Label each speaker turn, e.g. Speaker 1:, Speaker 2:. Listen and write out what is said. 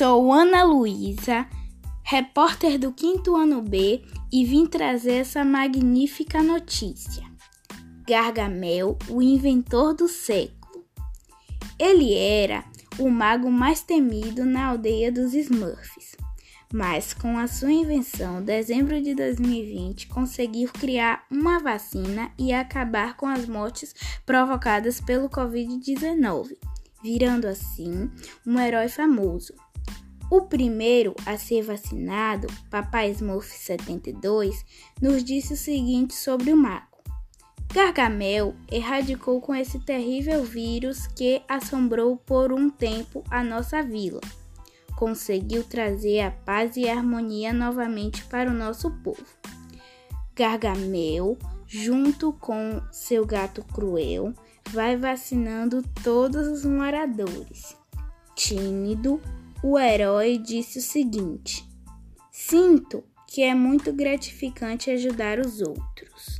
Speaker 1: Sou Ana Luísa, repórter do quinto ano B, e vim trazer essa magnífica notícia. Gargamel, o inventor do século. Ele era o mago mais temido na aldeia dos Smurfs. Mas com a sua invenção, dezembro de 2020, conseguiu criar uma vacina e acabar com as mortes provocadas pelo Covid-19, virando assim um herói famoso. O primeiro a ser vacinado, Papai Smurf 72, nos disse o seguinte sobre o mago. Gargamel erradicou com esse terrível vírus que assombrou por um tempo a nossa vila. Conseguiu trazer a paz e a harmonia novamente para o nosso povo. Gargamel, junto com seu gato cruel, vai vacinando todos os moradores. Tímido, o herói disse o seguinte: Sinto que é muito gratificante ajudar os outros.